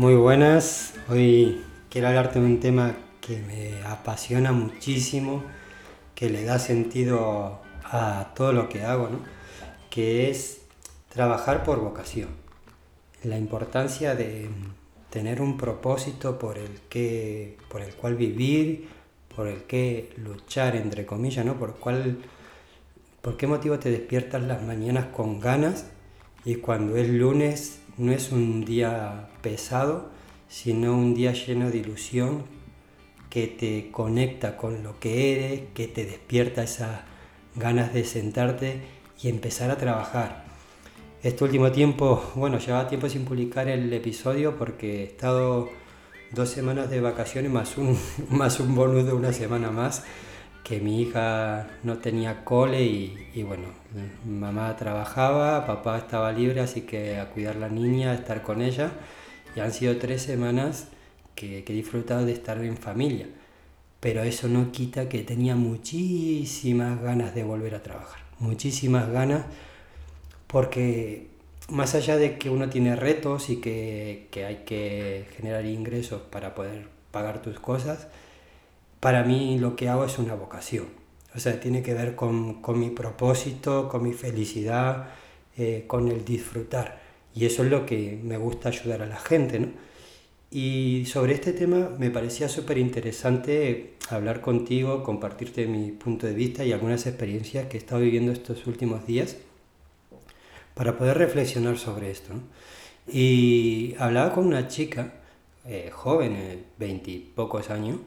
Muy buenas. Hoy quiero hablarte de un tema que me apasiona muchísimo, que le da sentido a todo lo que hago, ¿no? que es trabajar por vocación. La importancia de tener un propósito por el, que, por el cual vivir, por el que luchar, entre comillas, ¿no? por, cuál, por qué motivo te despiertas las mañanas con ganas y cuando es lunes no es un día pesado, sino un día lleno de ilusión que te conecta con lo que eres, que te despierta esas ganas de sentarte y empezar a trabajar. Este último tiempo, bueno, llevaba tiempo sin publicar el episodio porque he estado dos semanas de vacaciones más un, más un bonus de una semana más que mi hija no tenía cole y, bueno, mamá trabajaba, papá estaba libre, así que a cuidar la niña, a estar con ella. Y han sido tres semanas que, que he disfrutado de estar en familia. Pero eso no quita que tenía muchísimas ganas de volver a trabajar. Muchísimas ganas porque más allá de que uno tiene retos y que, que hay que generar ingresos para poder pagar tus cosas, para mí lo que hago es una vocación. O sea, tiene que ver con, con mi propósito, con mi felicidad, eh, con el disfrutar. Y eso es lo que me gusta ayudar a la gente, ¿no? Y sobre este tema me parecía súper interesante hablar contigo, compartirte mi punto de vista y algunas experiencias que he estado viviendo estos últimos días para poder reflexionar sobre esto. Y hablaba con una chica eh, joven, veintipocos años,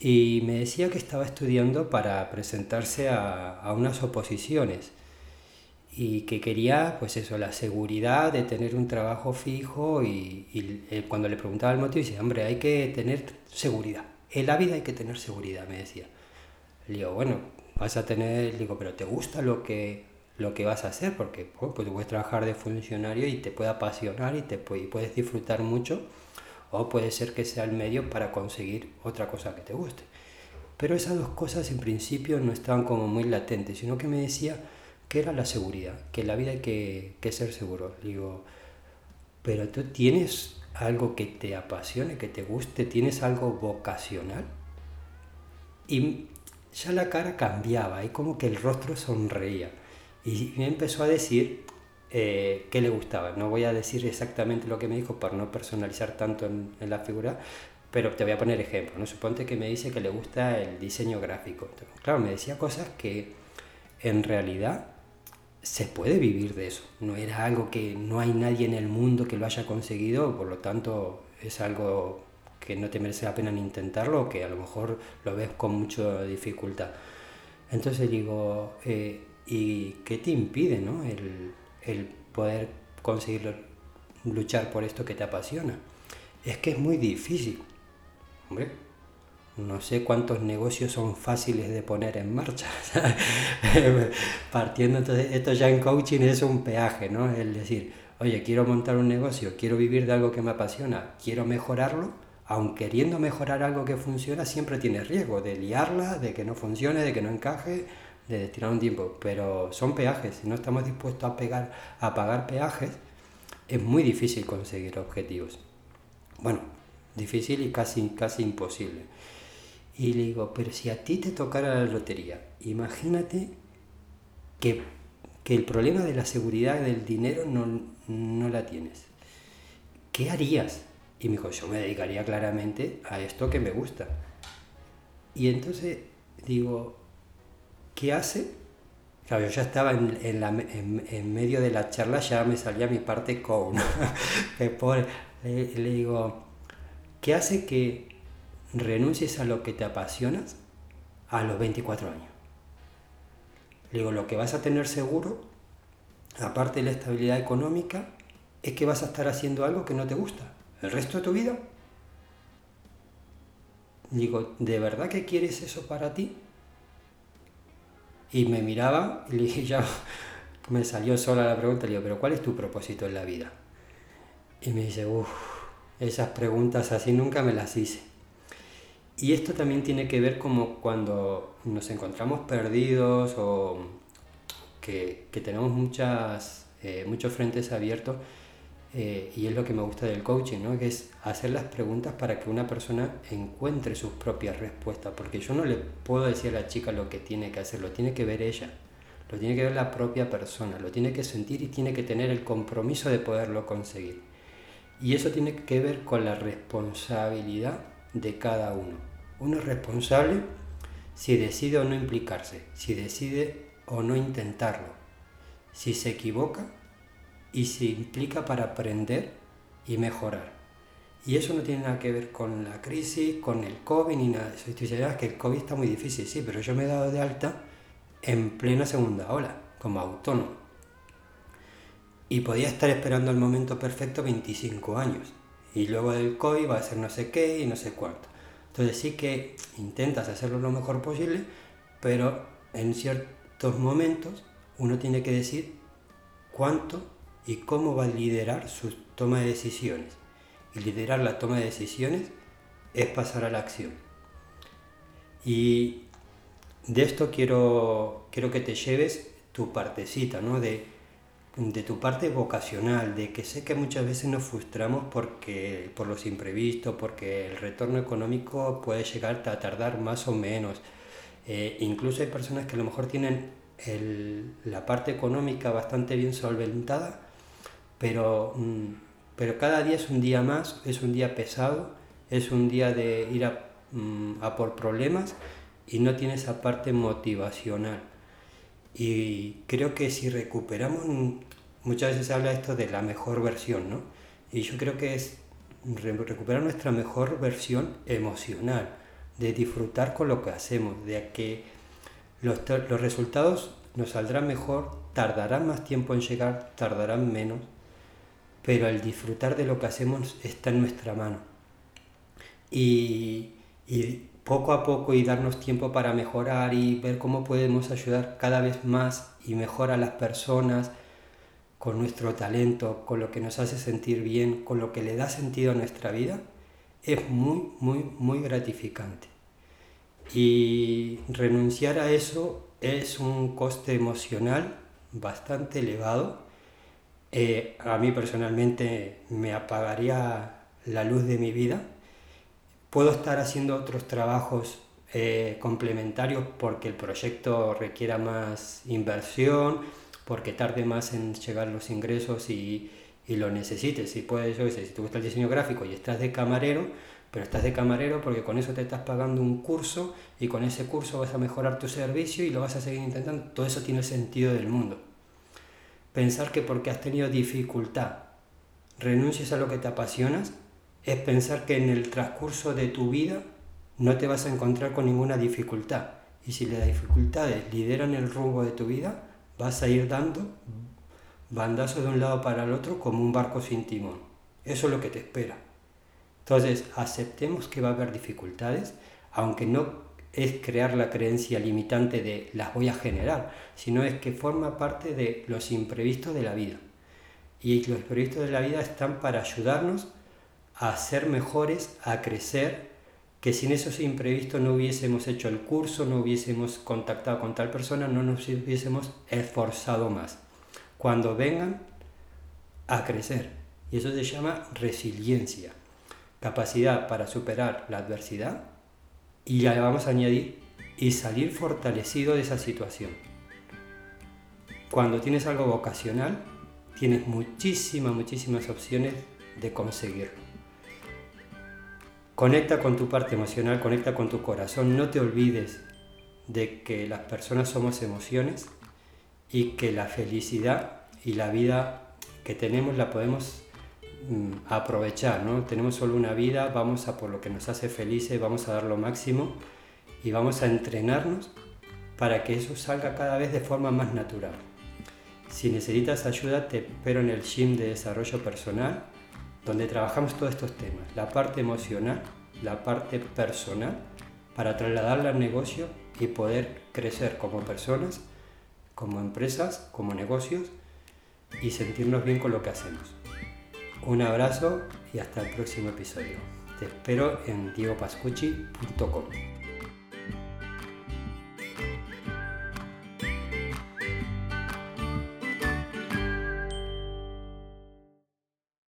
y me decía que estaba estudiando para presentarse a, a, unas oposiciones y que quería, pues eso, la seguridad de tener un trabajo fijo y, y eh, cuando le preguntaba el motivo, dice, hombre, hay que tener seguridad, en la vida hay que tener seguridad, me decía. Le digo, bueno, vas a tener, digo, pero ¿te gusta lo que, lo que vas a hacer? Porque pues puedes trabajar de funcionario y te puede apasionar y, te, y puedes disfrutar mucho o puede ser que sea el medio para conseguir otra cosa que te guste. Pero esas dos cosas en principio no estaban como muy latentes, sino que me decía que era la seguridad, que en la vida hay que, que ser seguro. Digo, pero tú tienes algo que te apasione, que te guste, tienes algo vocacional. Y ya la cara cambiaba y como que el rostro sonreía. Y me empezó a decir eh, qué le gustaba. No voy a decir exactamente lo que me dijo para no personalizar tanto en, en, la figura, pero te voy a poner ejemplo. ¿no? Suponte que me dice que le gusta el diseño gráfico. Entonces, claro, me decía cosas que en realidad se puede vivir de eso. No era algo que no hay nadie en el mundo que lo haya conseguido, por lo tanto es algo que no te merece la pena ni intentarlo, que a lo mejor lo ves con mucha dificultad. Entonces digo, eh, ¿y qué te impide no? el, el poder conseguir luchar por esto que te apasiona. Es que es muy difícil. Hombre, no sé cuántos negocios son fáciles de poner en marcha. Partiendo, entonces, esto ya en coaching es un peaje, ¿no? El decir, oye, quiero montar un negocio, quiero vivir de algo que me apasiona, quiero mejorarlo, aun queriendo mejorar algo que funciona, siempre tiene riesgo de liarla, de que no funcione, de que no encaje, de destinar un tiempo, pero son peajes. Si no estamos dispuestos a, pegar, a pagar peajes, es muy difícil conseguir objetivos. Bueno, difícil y casi, casi imposible. Y le digo, pero si a ti te tocara la lotería, imagínate que, que el problema de la seguridad del dinero no, no la tienes. ¿Qué harías? Y me dijo, yo me dedicaría claramente a esto que me gusta. Y entonces digo, ¿qué hace? Claro, yo ya estaba en, en, medio de la charla, ya me salía mi parte con le, le digo, ¿qué hace que renuncies a lo que te apasionas a los 24 años? Le digo, lo que vas a tener seguro, aparte de la estabilidad económica, es que vas a estar haciendo algo que no te gusta. El resto de tu vida. Digo, ¿de verdad que quieres eso para ti? Y me miraba y le dije, ya me salió sola la pregunta, le digo, pero ¿cuál es tu propósito en la vida? Y me dice, uff, esas preguntas así nunca me las hice. Y esto también tiene que ver como cuando nos encontramos perdidos o que, que tenemos muchas, eh, muchos frentes abiertos, eh, y es lo que me gusta del coaching, ¿no? que es hacer las preguntas para que una persona encuentre sus propias respuestas, porque yo no le puedo decir a la chica lo que tiene que hacer, lo tiene que ver ella, lo tiene que ver la propia persona, lo tiene que sentir y tiene que tener el compromiso de poderlo conseguir. Y eso tiene que ver con la responsabilidad de cada uno. Uno es responsable si decide o no implicarse, si decide o no intentarlo, si se equivoca y se implica para aprender y mejorar. Y eso no tiene nada que ver con la crisis, con el COVID ni nada de eso. Y tú dices, que el COVID está muy difícil, sí, pero yo me he dado de alta en plena segunda ola, como autónomo. Y podía estar esperando el momento perfecto 25 años. Y luego del COVID va a ser no sé qué y no sé cuánto. Entonces sí que intentas hacerlo lo mejor posible, pero en ciertos momentos uno tiene que decir cuánto y cómo va a liderar su toma de decisiones. Y liderar la toma de decisiones es pasar a la acción. Y de esto quiero, quiero que te lleves tu partecita, ¿no? De, de tu parte vocacional, de que sé que muchas veces nos frustramos porque, por los imprevistos, porque el retorno económico puede llegar a tardar más o menos. Eh, incluso hay personas que a lo mejor tienen la parte económica bastante bien solventada, pero, mm, pero cada día es un día más, es un día pesado, es un día de ir a, mm, a por problemas y no tiene esa parte motivacional. Y creo que si recuperamos, muchas veces se habla esto de la mejor versión, ¿no? Y yo creo que es recuperar nuestra mejor versión emocional, de disfrutar con lo que hacemos, de que los, los resultados nos saldrán mejor, tardarán más tiempo en llegar, tardarán menos, pero el disfrutar de lo que hacemos está en nuestra mano. Y, y poco a poco y darnos tiempo para mejorar y ver cómo podemos ayudar cada vez más y mejor a las personas con nuestro talento, con lo que nos hace sentir bien, con lo que le da sentido a nuestra vida, es muy, muy, muy gratificante. Y renunciar a eso es un coste emocional bastante elevado eh, a mí personalmente me apagaría la luz de mi vida. Puedo estar haciendo otros trabajos eh, complementarios porque el proyecto requiera más inversión, porque tarde más en llegar los ingresos y, y lo necesites. Si puedes, yo sé, si te gusta el diseño gráfico y estás de camarero, pero estás de camarero porque con eso te estás pagando un curso y con ese curso vas a mejorar tu servicio y lo vas a seguir intentando. Todo eso tiene sentido del mundo pensar que porque has tenido dificultad renuncies a lo que te apasionas, es pensar que en el transcurso de tu vida no te vas a encontrar con ninguna dificultad. Y si las dificultades lideran el rumbo de tu vida, vas a ir dando bandazos de un lado para el otro como un barco sin timón. Eso es lo que te espera. Entonces, aceptemos que va a haber dificultades, aunque no es crear la creencia limitante de las voy a generar, sino es que forma parte de los imprevistos de la vida. Y los imprevistos de la vida están para ayudarnos a ser mejores, a crecer, que sin esos imprevistos no hubiésemos hecho el curso, no hubiésemos contactado con tal persona, no nos hubiésemos esforzado más. Cuando vengan a crecer. Y eso se llama resiliencia, capacidad para superar la adversidad y ya le vamos a añadir y salir fortalecido de esa situación. Cuando tienes algo vocacional, tienes muchísimas, muchísimas opciones de conseguirlo. Conecta con tu parte emocional, conecta con tu corazón, no te olvides de que las personas somos emociones y que la felicidad y la vida que tenemos la podemos Mm, aprovechar, ¿no? Tenemos solo una vida, vamos a por lo que nos hace felices, vamos a dar lo máximo y vamos a entrenarnos para que eso salga cada vez de forma más natural. Si necesitas ayuda, te espero en el gym de desarrollo personal, donde trabajamos todos estos temas, la parte emocional, la parte personal, para trasladarla al negocio y poder crecer como personas, como empresas, como negocios y sentirnos bien con lo que hacemos. Un abrazo y hasta el próximo episodio. Te espero en diegopascucci.com.